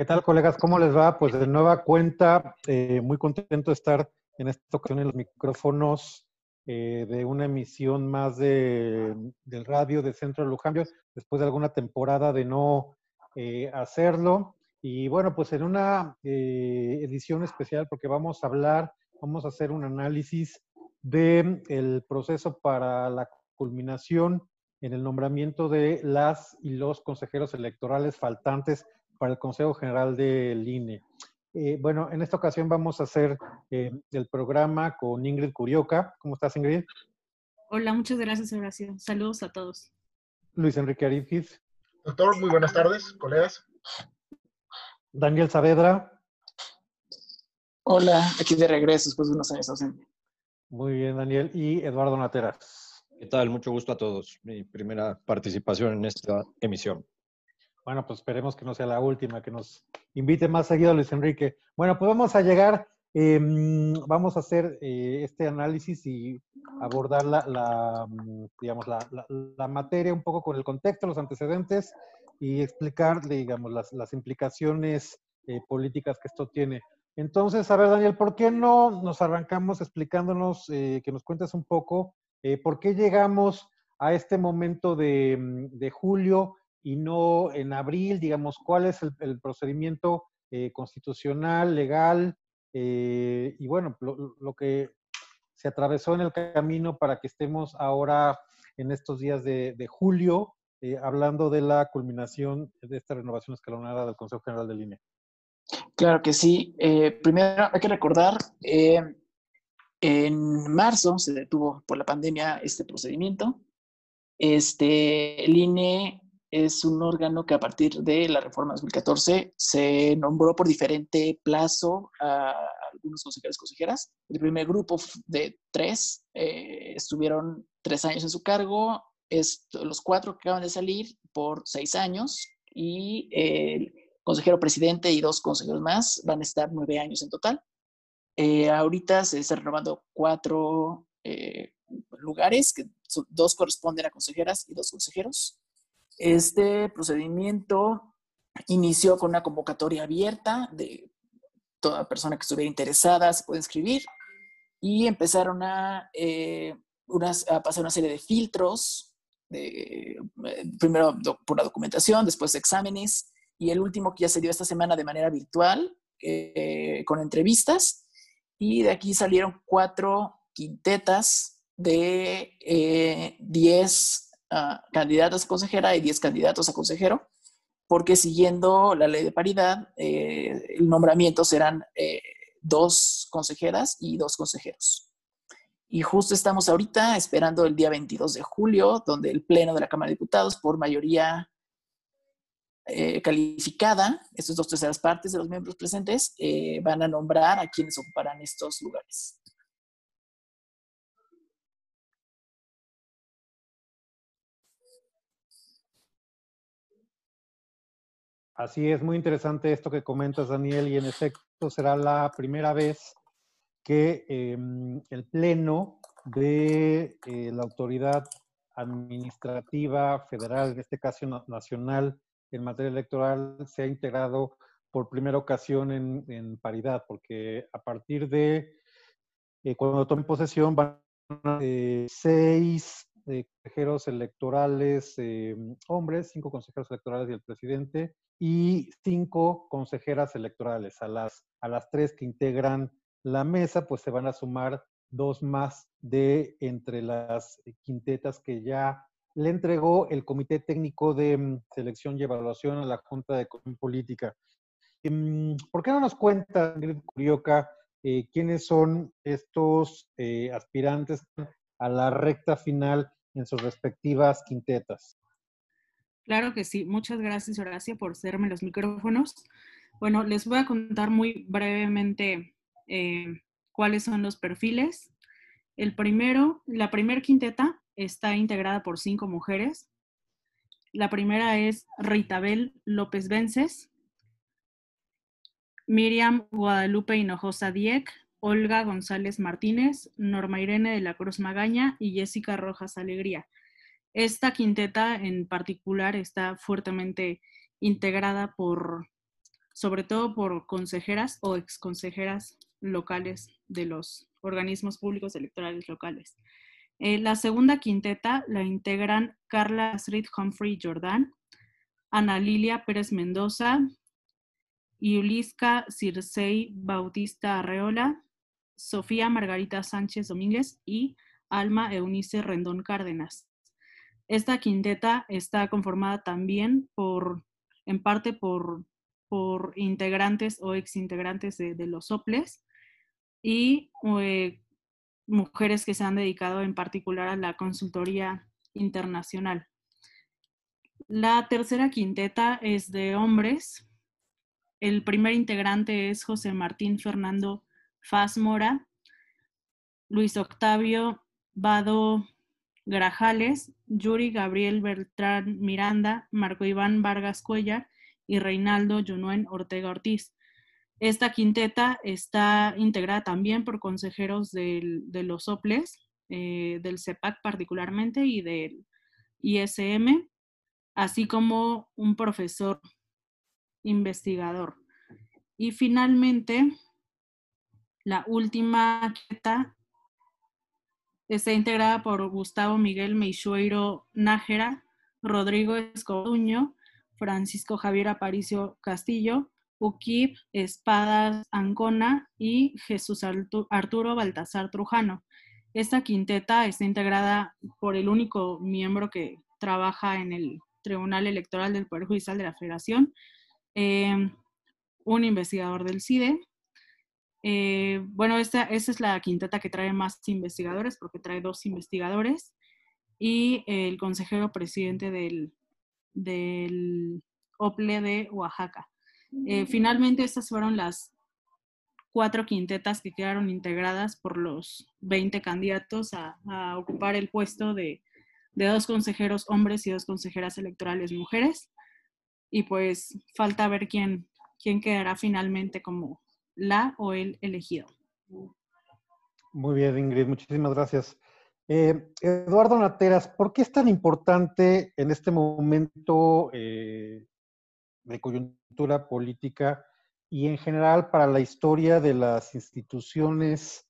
¿Qué tal, colegas? ¿Cómo les va? Pues de nueva cuenta, eh, muy contento de estar en esta ocasión en los micrófonos eh, de una emisión más de, del radio de Centro de Lujambio, después de alguna temporada de no eh, hacerlo. Y bueno, pues en una edición especial, porque vamos a hablar, vamos a hacer un análisis del el proceso para la culminación en el nombramiento de las y los consejeros electorales faltantes para el Consejo General del INE. Eh, bueno, en esta ocasión vamos a hacer eh, el programa con Ingrid Curioca. ¿Cómo estás, Ingrid? Hola, muchas gracias, Horacio. Saludos a todos. Luis Enrique Arifiz. Doctor, muy buenas tardes, colegas. Daniel Saavedra. Hola, aquí de regreso después de unos años ausente. Muy bien, Daniel. Y Eduardo Nateras. ¿Qué tal? Mucho gusto a todos. Mi primera participación en esta emisión. Bueno, pues esperemos que no sea la última, que nos invite más seguido Luis Enrique. Bueno, pues vamos a llegar, em, vamos a hacer eh, este análisis y abordar la, mm, digamos, la, materia un poco con el contexto, los antecedentes y explicar, digamos, las, implicaciones eh, políticas que esto tiene. Entonces, a ver, Daniel, ¿por qué no nos arrancamos explicándonos, eh, que nos cuentes un poco, por qué llegamos a este momento de julio? Y no en abril, digamos, cuál es el, procedimiento eh, constitucional, legal, eh, y bueno, lo, que se atravesó en el camino para que estemos ahora en estos días de, julio eh, hablando de la culminación de esta renovación escalonada del Consejo General del INE. Claro que sí. primero hay que recordar, en marzo se detuvo por la pandemia este procedimiento. Este, el INE es un órgano que a partir de la reforma 2014 se nombró por diferente plazo a algunos consejeros y consejeras. El primer grupo de tres eh, estuvieron tres años en su cargo, los cuatro que acaban de salir por seis años y el consejero presidente y dos consejeros más van a estar nueve años en total. Eh, ahorita se están renovando cuatro eh, lugares, que dos corresponden a consejeras y dos consejeros. Este procedimiento inició con una convocatoria abierta de toda persona que estuviera interesada se puede inscribir y empezaron a, eh, pasar una serie de filtros, eh, primero por la documentación, después exámenes y el último que ya se dio esta semana de manera virtual eh, con entrevistas y de aquí salieron cuatro quintetas de 10 candidatos a consejera y 10 candidatos a consejero, porque siguiendo la ley de paridad, eh, el nombramiento serán eh, dos consejeras y dos consejeros. Y justo estamos ahorita esperando el día 22 de julio, donde el Pleno de la Cámara de Diputados, por mayoría eh, calificada, estas dos terceras partes de los miembros presentes, van a nombrar a quienes ocuparán estos lugares. Así es, muy interesante esto que comentas, Daniel, y en efecto será la primera vez que em, el Pleno de eh, la Autoridad Administrativa Federal, en este caso nacional, en materia electoral, se ha integrado por primera ocasión en, paridad, porque a partir de eh, cuando tomen posesión van a eh, seis consejeros electorales hombres, cinco consejeros electorales y el presidente, y cinco consejeras electorales. A las, a las tres que integran la mesa, pues se van a sumar dos más de entre las quintetas que ya le entregó el Comité Técnico de mm, Selección y Evaluación a la Junta de Política. Em, ¿Por qué no nos cuenta, Ingrid Curioca, eh, quiénes son estos eh, aspirantes a la recta final en sus respectivas quintetas? Claro que sí. Muchas gracias, Horacio, por hacerme los micrófonos. Bueno, les voy a contar muy brevemente eh, cuáles son los perfiles. El primero, la primer quinteta está integrada por cinco mujeres. La primera es Ritabel López Vences, Miriam Guadalupe Hinojosa Dieck, Olga González Martínez, Norma Irene de la Cruz Magaña y Jessica Rojas Alegría. Esta quinteta en particular está fuertemente integrada por sobre todo por consejeras o exconsejeras locales de los organismos públicos electorales locales. Eh, la segunda quinteta la integran Carla Astrid Humphrey Jordan, Ana Lilia Pérez Mendoza, Yulisca Circei Bautista Arreola, Sofía Margarita Sánchez Domínguez y Alma Eunice Rendón Cárdenas. Esta quinteta está conformada también por, en parte por, integrantes o exintegrantes de, de los soples y eh, mujeres que se han dedicado en particular a la consultoría internacional. La tercera quinteta es de hombres. El primer integrante es José Martín Fernando Faz Mora, Luis Octavio Vado Grajales, Yuri Gabriel Beltrán Miranda, Marco Iván Vargas Cuellar y Reinaldo Junuen Ortega Ortiz. Esta quinteta está integrada también por consejeros de los OPLES, eh, del CEPAC particularmente y del ISM, así como un profesor investigador. Y finalmente, la última quinta está integrada por Gustavo Miguel Meixueiro Nájera, Rodrigo Escoduño, Francisco Javier Aparicio Castillo, Ukip Espadas Ancona y Jesús Arturo Baltasar Trujano. Esta quinteta está integrada por el único miembro que trabaja en el Tribunal Electoral del Poder Judicial de la Federación, eh, un investigador del CIDE. Eh, bueno, esta, es la quinteta que trae más investigadores, porque trae dos investigadores, y el consejero presidente del, del OPLE de Oaxaca. Eh, finalmente, estas fueron las cuatro quintetas que quedaron integradas por los 20 candidatos a, ocupar el puesto de, dos consejeros hombres y dos consejeras electorales mujeres. Y pues falta ver quién, quién quedará finalmente como la o el elegido. Muy bien, Ingrid, muchísimas gracias. Eh, Eduardo Nateras, ¿por qué es tan importante en este momento eh, de coyuntura política y en general para la historia de las instituciones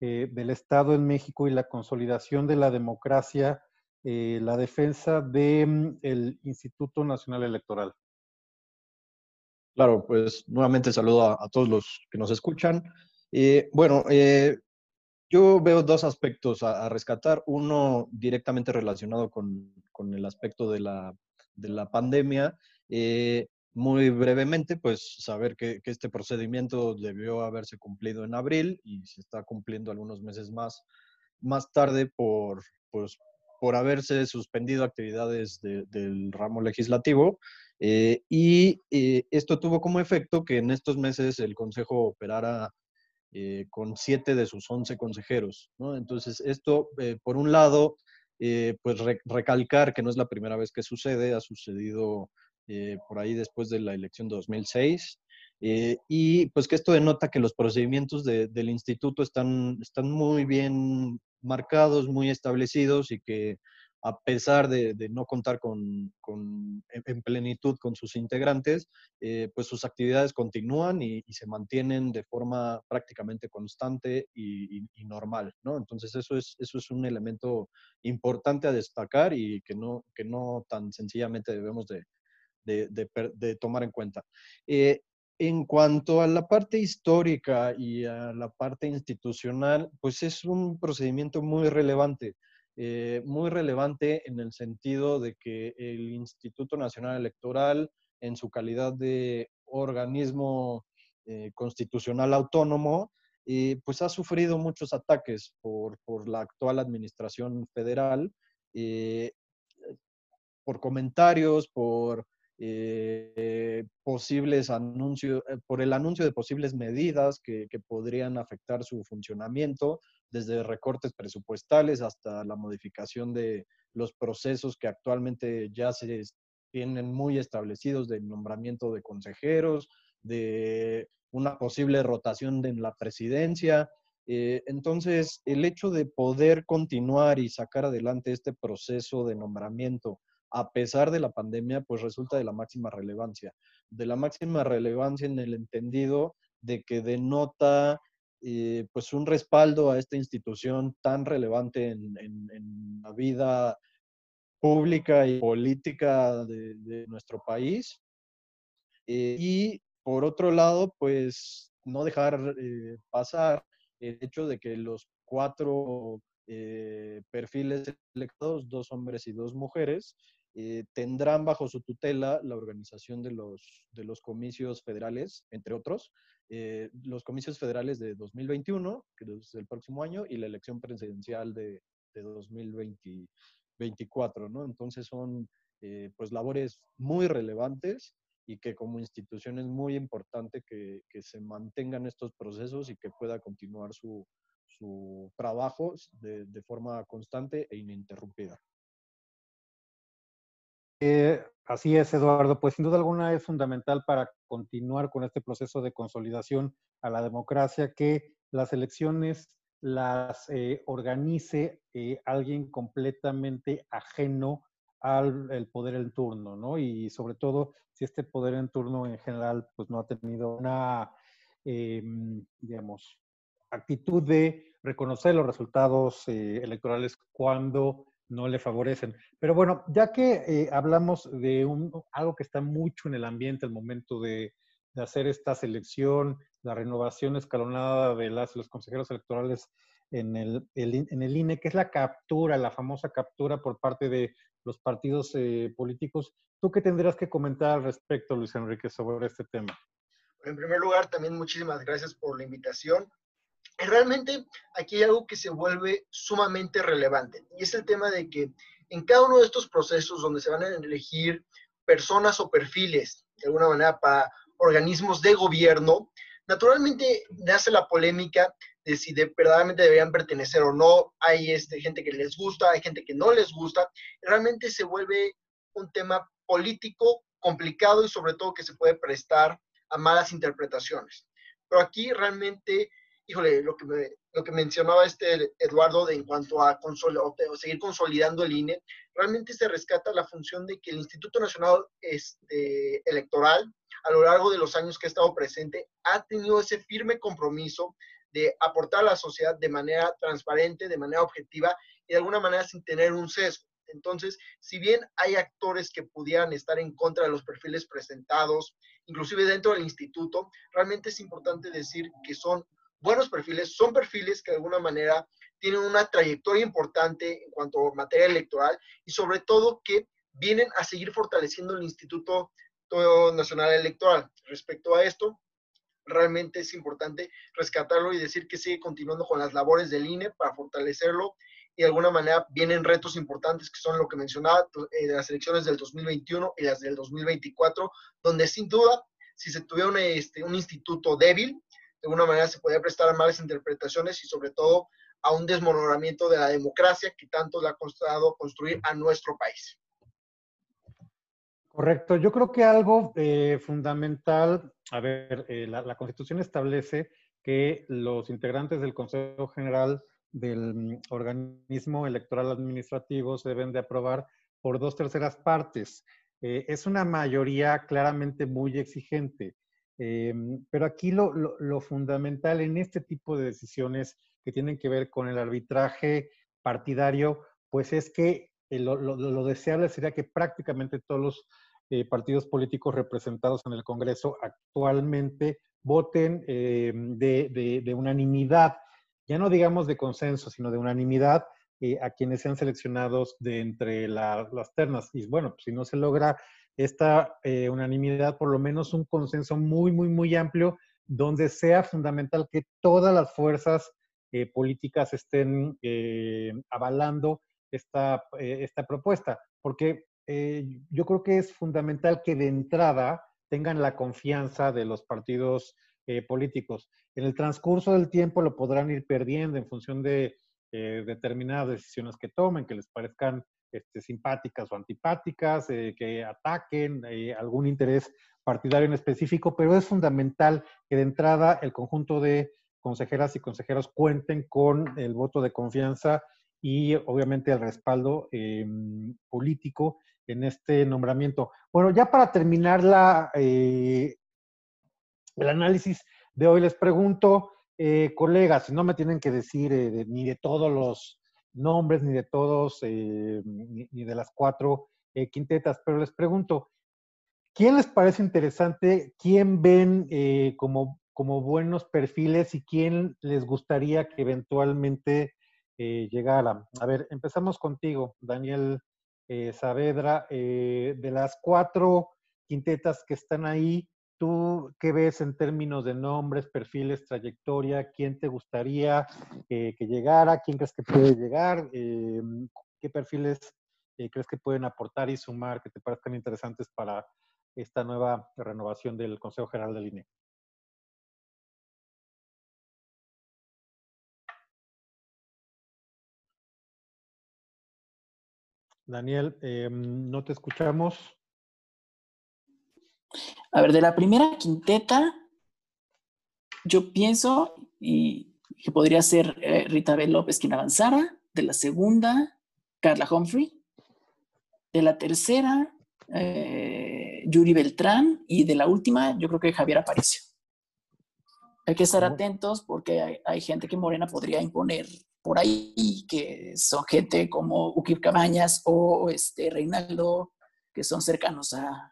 eh, del Estado en México y la consolidación de la democracia, la defensa del mm, Instituto Nacional Electoral. Claro, pues nuevamente saludo a, todos los que nos escuchan. Eh, bueno, yo veo dos aspectos a, rescatar. Uno directamente relacionado con, el aspecto de la, de la pandemia muy brevemente, pues saber que, este procedimiento debió haberse cumplido en abril y se está cumpliendo algunos meses más, más tarde por, pues, por haberse suspendido actividades del ramo legislativo. Eh, y eh, esto tuvo como efecto que en estos meses el Consejo operara eh, con siete de sus once consejeros. Entonces, esto, por un lado, pues recalcar que no es la primera vez que sucede, ha sucedido por ahí después de la elección de 2006. Eh, y pues que esto denota que los procedimientos del instituto están, están muy bien marcados, muy establecidos y que a pesar de, no contar con, en plenitud con sus integrantes, eh, pues sus actividades continúan y, se mantienen de forma prácticamente constante y, normal, ¿no? Entonces eso es, eso es un elemento importante a destacar y que no, que no tan sencillamente debemos de, de, tomar en cuenta. Eh, en cuanto a la parte histórica y a la parte institucional, pues es un procedimiento muy relevante, eh, muy relevante en el sentido de que el Instituto Nacional Electoral, en su calidad de organismo eh, constitucional autónomo, pues ha sufrido muchos ataques por, por la actual administración federal, por comentarios, por eh, posibles anuncios, eh, por el anuncio de posibles medidas que, podrían afectar su funcionamiento, desde recortes presupuestales hasta la modificación de los procesos que actualmente ya se tienen muy establecidos de nombramiento de consejeros, de una posible rotación en la presidencia. Eh, entonces, el hecho de poder continuar y sacar adelante este proceso de nombramiento a pesar de la pandemia, pues resulta de la máxima relevancia. De la máxima relevancia en el entendido de que denota eh, pues un respaldo a esta institución tan relevante en, la vida pública y política de, nuestro país. Eh, y por otro lado, pues no dejar eh, pasar el hecho de que los cuatro perfiles electos, dos hombres y dos mujeres, eh, tendrán bajo su tutela la organización de los, de los comicios federales, entre otros, eh, los comicios federales de 2021, que es el próximo año, y la elección presidencial de, de 2024, ¿no? Entonces son eh, pues labores muy relevantes y que como institución es muy importante que, que se mantengan estos procesos y que pueda continuar su, su trabajo de, de forma constante e ininterrumpida. Eh, así es, Eduardo. Pues sin duda alguna es fundamental para continuar con este proceso de consolidación a la democracia que las elecciones las eh, organice eh, alguien completamente ajeno al poder en turno, ¿no? Y sobre todo si este poder en turno en general pues no ha tenido una, em, digamos, actitud de reconocer los resultados electorales cuando no le favorecen. Pero bueno, ya que eh, hablamos de un, algo que está mucho en el ambiente al momento de, hacer esta selección, la renovación escalonada de las, los consejeros electorales en el, en el INE, que es la captura, la famosa captura por parte de los partidos eh, políticos, ¿tú qué tendrías que comentar al respecto, Luis Enrique, sobre este tema? En primer lugar, también muchísimas gracias por la invitación realmente aquí hay algo que se vuelve sumamente relevante y es el tema de que en cada uno de estos procesos donde se van a elegir personas o perfiles de alguna manera para organismos de gobierno, naturalmente nace la polémica de si de, verdaderamente deberían pertenecer o no. Hay este, gente que les gusta, hay gente que no les gusta. Realmente se vuelve un tema político complicado y sobre todo que se puede prestar a malas interpretaciones. Pero aquí realmente híjole, lo que, lo que mencionaba este Eduardo de en cuanto a o seguir consolidando el INE, realmente se rescata la función de que el Instituto Nacional este, Electoral, a lo largo de los años que ha estado presente, ha tenido ese firme compromiso de aportar a la sociedad de manera transparente, de manera objetiva y de alguna manera sin tener un sesgo. Entonces, si bien hay actores que pudieran estar en contra de los perfiles presentados, inclusive dentro del instituto, realmente es importante decir que son buenos perfiles, son perfiles que de alguna manera tienen una trayectoria importante en cuanto a materia electoral y sobre todo que vienen a seguir fortaleciendo el Instituto Nacional Electoral. Respecto a esto, realmente es importante rescatarlo y decir que sigue continuando con las labores del INE para fortalecerlo y de alguna manera vienen retos importantes que son lo que mencionaba, eh, las elecciones del 2021 y las del 2024, donde sin duda, si se tuviera este, un instituto débil, de alguna manera se podía prestar a malas interpretaciones y sobre todo a un desmoronamiento de la democracia que tanto le ha costado construir a nuestro país. Correcto. Yo creo que algo eh, fundamental, a ver, eh, la, Constitución establece que los integrantes del Consejo General del mm, organismo electoral administrativo se deben de aprobar por dos terceras partes. Eh, es una mayoría claramente muy exigente. Em, pero aquí lo, fundamental en este tipo de decisiones que tienen que ver con el arbitraje partidario, pues es que eh, lo, deseable sería que prácticamente todos los eh, partidos políticos representados en el Congreso actualmente voten em, de, unanimidad, ya no digamos de consenso, sino de unanimidad eh, a quienes sean seleccionados de entre las ternas. Y bueno, pues si no se logra esta eh, unanimidad, por lo menos un consenso muy, muy, muy amplio, donde sea fundamental que todas las fuerzas eh, políticas estén eh, avalando esta, esta propuesta, porque yo creo que es fundamental que de entrada tengan la confianza de los partidos políticos. En el transcurso del tiempo lo podrán ir perdiendo en función de determinadas decisiones que tomen, que les parezcan este, simpáticas o antipáticas, eh, que ataquen eh, algún interés partidario en específico, pero es fundamental que de entrada el conjunto de consejeras y consejeros cuenten con el voto de confianza y obviamente el respaldo em, político en este nombramiento. Bueno, ya para terminar la, eh, el análisis de hoy, les pregunto, eh, colegas, no me tienen que decir eh, ni de todos los nombres, ni de todos, ni, ni, de las cuatro quintetas, pero les pregunto, ¿quién les parece interesante? ¿Quién ven como, como buenos perfiles y quién les gustaría que eventualmente llegara? A ver, empezamos contigo, Daniel eh, Saavedra, eh, de las cuatro quintetas que están ahí, ¿tú qué ves en términos de nombres, perfiles, trayectoria? ¿Quién te gustaría que llegara? ¿Quién crees que puede llegar? Eh, ¿Qué perfiles crees que pueden aportar y sumar que te parezcan interesantes para esta nueva renovación del Consejo General del INE? Daniel, em, no te escuchamos. A ver, de la primera quinteta, yo pienso y que podría ser eh, Rita B. López quien avanzara. De la segunda, Carla Humphrey. De la tercera, eh, Yuri Beltrán. Y de la última, yo creo que Javier Aparicio. Hay que estar atentos porque hay, hay gente que Morena podría imponer por ahí, que son gente como Ukip Cabañas o este Reinaldo, que son cercanos a,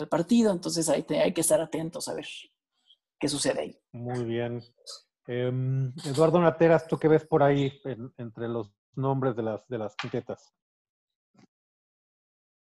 al partido. Entonces hay, hay que estar atentos a ver qué sucede ahí. Muy bien. Em, Eduardo Nateras, ¿tú qué ves por ahí entre los nombres de las, de las quintetas?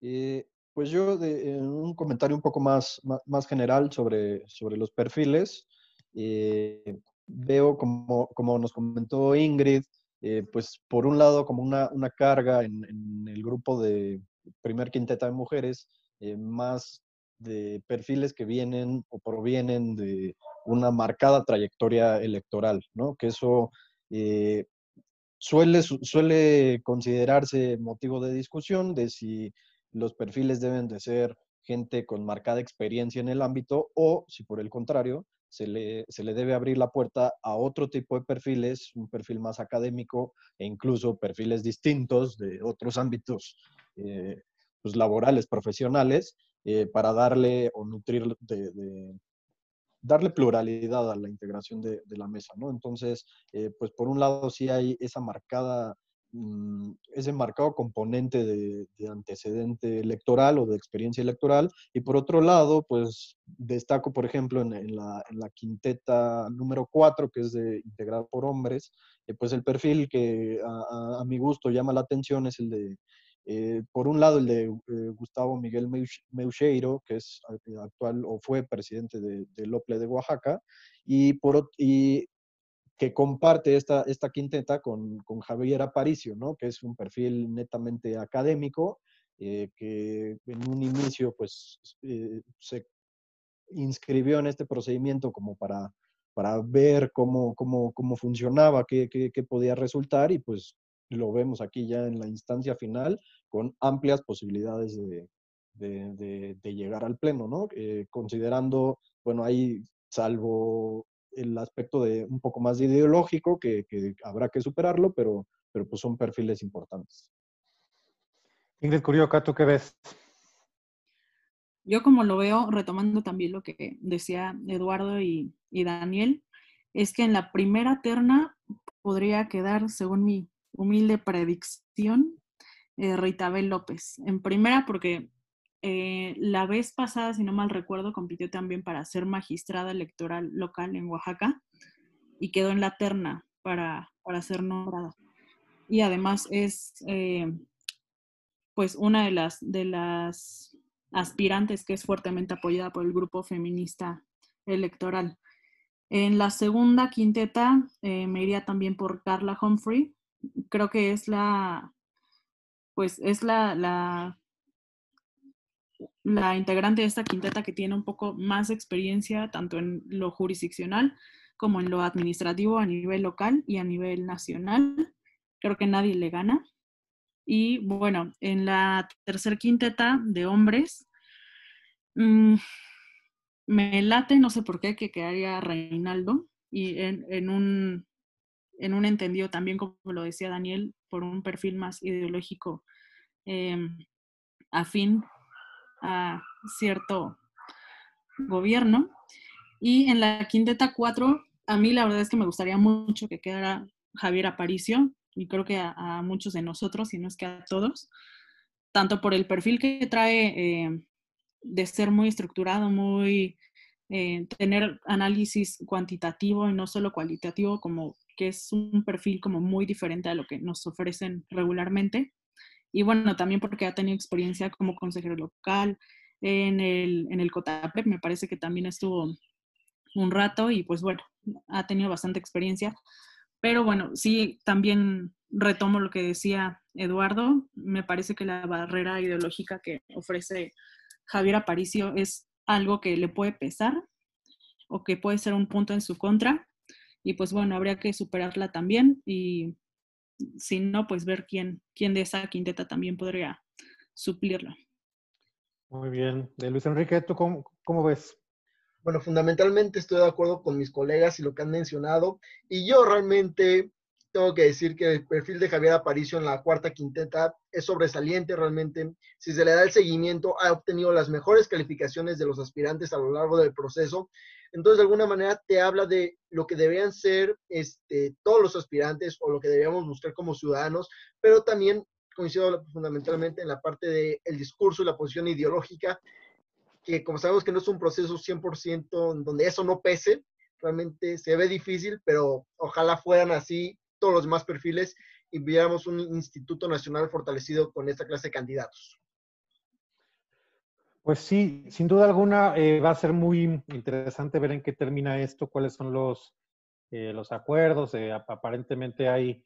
Eh, pues yo, de, un comentario un poco más, más, general sobre, sobre los perfiles. Eh, veo como, como nos comentó Ingrid, eh, pues por un lado como una, una carga en, en, el grupo de primer quinteta de mujeres, eh, más de perfiles que vienen o provienen de una marcada trayectoria electoral, ¿no? Que eso eh, suele, suele considerarse motivo de discusión de si los perfiles deben de ser gente con marcada experiencia en el ámbito o si por el contrario se le, se le debe abrir la puerta a otro tipo de perfiles, un perfil más académico e incluso perfiles distintos de otros ámbitos eh, pues laborales, profesionales, eh, para darle o nutrir de, darle pluralidad a la integración de, de la mesa, ¿no? Entonces, eh, pues por un lado sí hay esa marcada Mm, ese marcado componente de, antecedente electoral o de experiencia electoral. Y por otro lado, pues destaco, por ejemplo, en, la, quinteta número 4, que es de integrado por hombres, eh, pues el perfil que a, mi gusto llama la atención es el de, eh, por un lado, el de eh, Gustavo Miguel Meucheiro, que es actual o fue presidente de, de Lople de Oaxaca, y, por, y que comparte esta, esta quinteta con, con, Javier Aparicio, ¿no? que es un perfil netamente académico, eh, que en un inicio pues, eh, se inscribió en este procedimiento como para, para ver cómo, cómo, cómo funcionaba, qué, qué, qué, podía resultar y pues lo vemos aquí ya en la instancia final con amplias posibilidades de, de, de, llegar al pleno, ¿no? Eh, considerando, bueno, ahí salvo el aspecto de un poco más ideológico que, habrá que superarlo, pero, pero pues son perfiles importantes. Ingrid Curioca, ¿tú qué ves? Yo como lo veo, retomando también lo que decía Eduardo y, Daniel, es que en la primera terna podría quedar, según mi humilde predicción, eh, Ritabel López. En primera, porque eh, la vez pasada, si no mal recuerdo, compitió también para ser magistrada electoral local en Oaxaca y quedó en la terna para, para ser nombrada. Y además es eh, pues una de las, de las aspirantes que es fuertemente apoyada por el grupo feminista electoral. En la segunda quinteta eh, me iría también por Carla Humphrey. Creo que es la, pues es la, la integrante de esta quinteta que tiene un poco más experiencia tanto en lo jurisdiccional como en lo administrativo a nivel local y a nivel nacional. Creo que nadie le gana. Y bueno, en la tercer quinteta de hombres, mm, me late, no sé por qué, que quedaría Reinaldo y en, un, en un entendido también, como lo decía Daniel, por un perfil más ideológico em, afín a cierto gobierno. Y en la quinteta 4, a mí la verdad es que me gustaría mucho que quedara Javier Aparicio, y creo que a, muchos de nosotros, si no es que a todos, tanto por el perfil que trae eh, de ser muy estructurado, muy eh, tener análisis cuantitativo y no solo cualitativo, como que es un perfil como muy diferente a lo que nos ofrecen regularmente. Y bueno, también porque ha tenido experiencia como consejero local en el, en el COTAPREP, me parece que también estuvo un rato y pues bueno, ha tenido bastante experiencia. Pero bueno, sí, también retomo lo que decía Eduardo. Me parece que la barrera ideológica que ofrece Javier Aparicio es algo que le puede pesar o que puede ser un punto en su contra. Y pues bueno, habría que superarla también y si no, pues ver quién, quién de esa quinteta también podría suplirlo. Muy bien. De Luis Enrique, ¿tú cómo, cómo ves? Bueno, fundamentalmente estoy de acuerdo con mis colegas y lo que han mencionado. Y yo realmente tengo que decir que el perfil de Javier Aparicio en la cuarta quinteta es sobresaliente realmente. Si se le da el seguimiento, ha obtenido las mejores calificaciones de los aspirantes a lo largo del proceso. Entonces, de alguna manera, te habla de lo que deberían ser este, todos los aspirantes o lo que deberíamos buscar como ciudadanos, pero también coincido fundamentalmente en la parte del discurso y la posición ideológica que como sabemos que no es un proceso 100% donde eso no pese, realmente se ve difícil, pero ojalá fueran así todos los demás perfiles y viéramos un instituto nacional fortalecido con esta clase de candidatos. Pues sí, sin duda alguna eh, va a ser muy interesante ver en qué termina esto, cuáles son los, eh, los acuerdos. Eh, aparentemente hay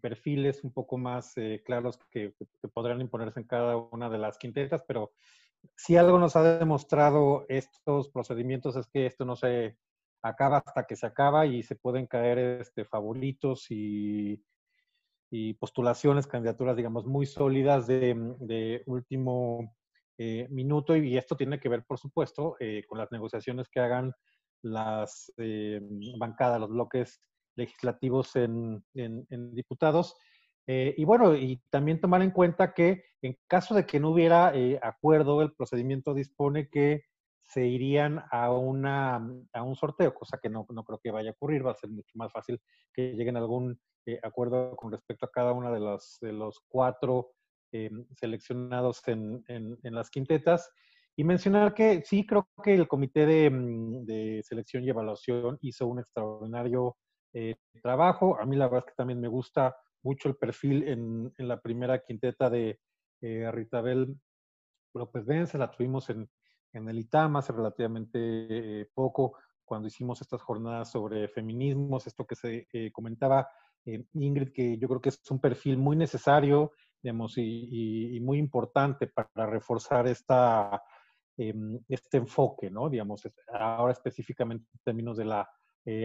perfiles un poco más claros que, que, podrán imponerse en cada una de las quintetas, pero si algo nos ha demostrado estos procedimientos es que esto no se acaba hasta que se acaba y se pueden caer este, favoritos y, postulaciones, candidaturas, digamos, muy sólidas de, último eh, minuto. Y, esto tiene que ver, por supuesto, eh, con las negociaciones que hagan las eh, bancadas, los bloques legislativos en diputados. Eh, y bueno, y también tomar en cuenta que en caso de que no hubiera acuerdo, el procedimiento dispone que se irían a, una, a un sorteo, cosa que no, no creo que vaya a ocurrir, va a ser mucho más fácil que lleguen a algún acuerdo con respecto a cada una de los, de los cuatro seleccionados en, en, las quintetas. Y mencionar que sí, creo que el Comité de, mm, Selección y Evaluación hizo un extraordinario trabajo. A mí la verdad es que también me gusta mucho el perfil en, en la primera quinteta de eh, Ritabel López Vence, la tuvimos en, en el ITAM hace relativamente eh, poco, cuando hicimos estas jornadas sobre feminismos, esto que se eh, comentaba eh, Ingrid, que yo creo que es un perfil muy necesario, digamos, y, muy importante para reforzar esta, em, este enfoque, ¿no? Digamos, ahora específicamente en términos de la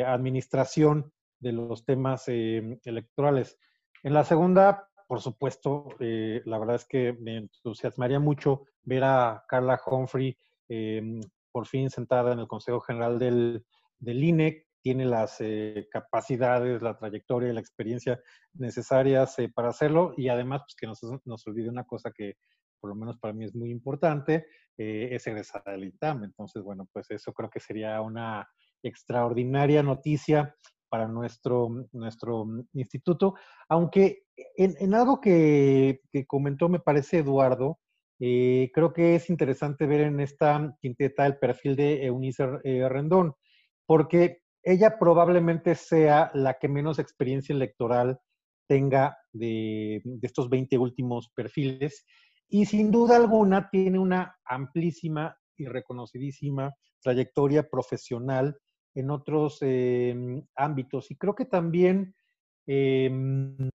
administración de los temas em, electorales. En la segunda, por supuesto, eh, la verdad es que me entusiasmaría mucho ver a Carla Humphrey em, por fin sentada en el Consejo General del, del INE. Tiene las eh, capacidades, la trayectoria y la experiencia necesarias eh, para hacerlo y además pues, que nos, nos olvide una cosa que por lo menos para mí es muy importante, es egresada del ITAM. Entonces, bueno, pues eso creo que sería una extraordinaria noticia para nuestro, nuestro instituto, aunque en, algo que, comentó, me parece Eduardo, eh, creo que es interesante ver en esta quinteta el perfil de Eunice eh, Rendón, porque ella probablemente sea la que menos experiencia electoral tenga de, estos 20 últimos perfiles y sin duda alguna tiene una amplísima y reconocidísima trayectoria profesional en otros em, ámbitos. Y creo que también em,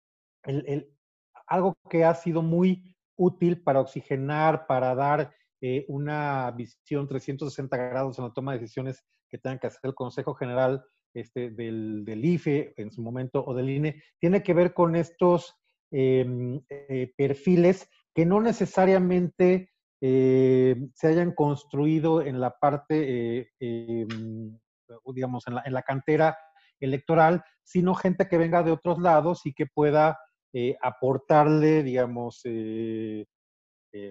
algo que ha sido muy útil para oxigenar, para dar eh, una visión 360 grados en la toma de decisiones que tengan que hacer el Consejo General este, del, IFE en su momento o del INE, tiene que ver con estos em, eh, perfiles que no necesariamente eh, se hayan construido en la parte digamos, en la, en la cantera electoral, sino gente que venga de otros lados y que pueda eh, aportarle, digamos, eh,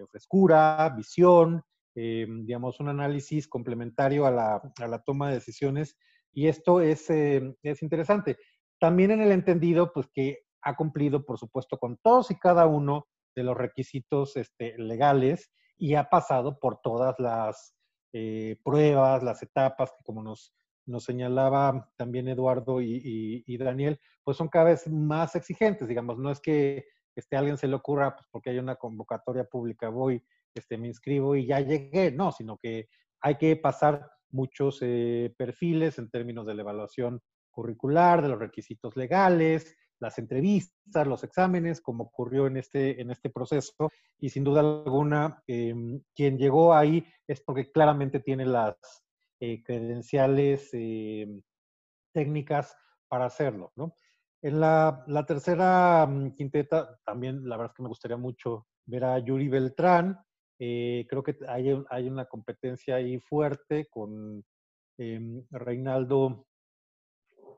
frescura, visión, digamos, un análisis complementario a la, a la, toma de decisiones. Y esto es, es interesante. También en el entendido, pues que ha cumplido, por supuesto, con todos y cada uno de los requisitos este, legales y ha pasado por todas las eh, pruebas, las etapas que como nos, nos señalaba también Eduardo y, Daniel, pues son cada vez más exigentes, digamos, no es que este, a alguien se le ocurra, pues porque hay una convocatoria pública, voy, este, me inscribo y ya llegué, no, sino que hay que pasar muchos eh, perfiles en términos de la evaluación curricular, de los requisitos legales, las entrevistas, los exámenes, como ocurrió en este, en este proceso. Y sin duda alguna, em, quien llegó ahí es porque claramente tiene las eh, credenciales em, técnicas para hacerlo. ¿no? En la, tercera mm, quinteta, también la verdad es que me gustaría mucho ver a Yuri Beltrán. Eh, creo que hay, una competencia ahí fuerte con em, Reinaldo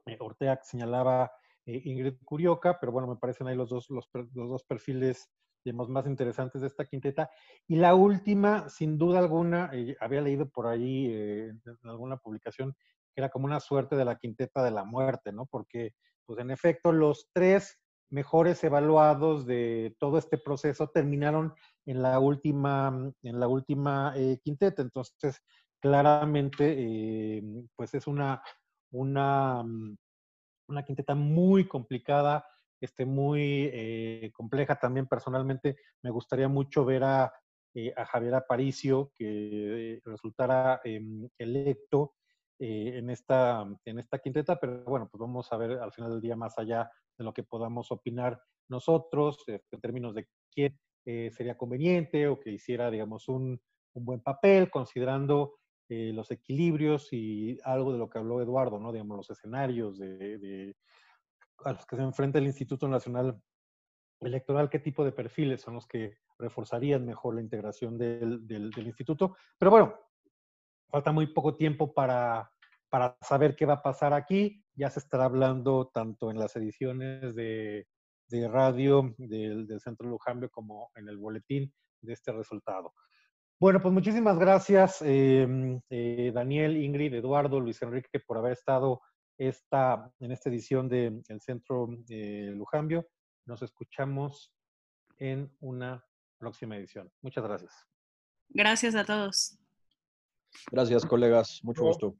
eh, Ortega, que señalaba eh, Ingrid Curioca, pero bueno, me parecen ahí los dos, los, dos perfiles más interesantes de esta quinteta. Y la última, sin duda alguna, había leído por ahí en alguna publicación que era como una suerte de la quinteta de la muerte, ¿no? Porque, pues en efecto, los tres mejores evaluados de todo este proceso terminaron en la última, en la última quinteta. Entonces, claramente, pues es una, una mm, una quinteta muy complicada, este, muy eh, compleja también personalmente. Me gustaría mucho ver a, eh, Javier Aparicio, que resultara em, electo eh, en, esta, en esta quinteta, pero bueno, pues vamos a ver al final del día más allá de lo que podamos opinar nosotros, este, en términos de quién sería conveniente o que hiciera, digamos, un, un buen papel, considerando eh, los equilibrios y algo de lo que habló Eduardo, ¿no? Digamos, los escenarios de, a los que se enfrenta el Instituto Nacional Electoral, qué tipo de perfiles son los que reforzarían mejor la integración del, del, instituto. Pero bueno, falta muy poco tiempo para, para saber qué va a pasar aquí. Ya se estará hablando tanto en las ediciones de, de radio del, del Centro Lujambio como en el boletín de este resultado. Bueno, pues muchísimas gracias, em, eh, Daniel, Ingrid, Eduardo, Luis Enrique, por haber estado esta, en esta edición del Centro eh, Lujambio. Nos escuchamos en una próxima edición. Muchas gracias. Gracias a todos. Gracias, colegas. Mucho gusto.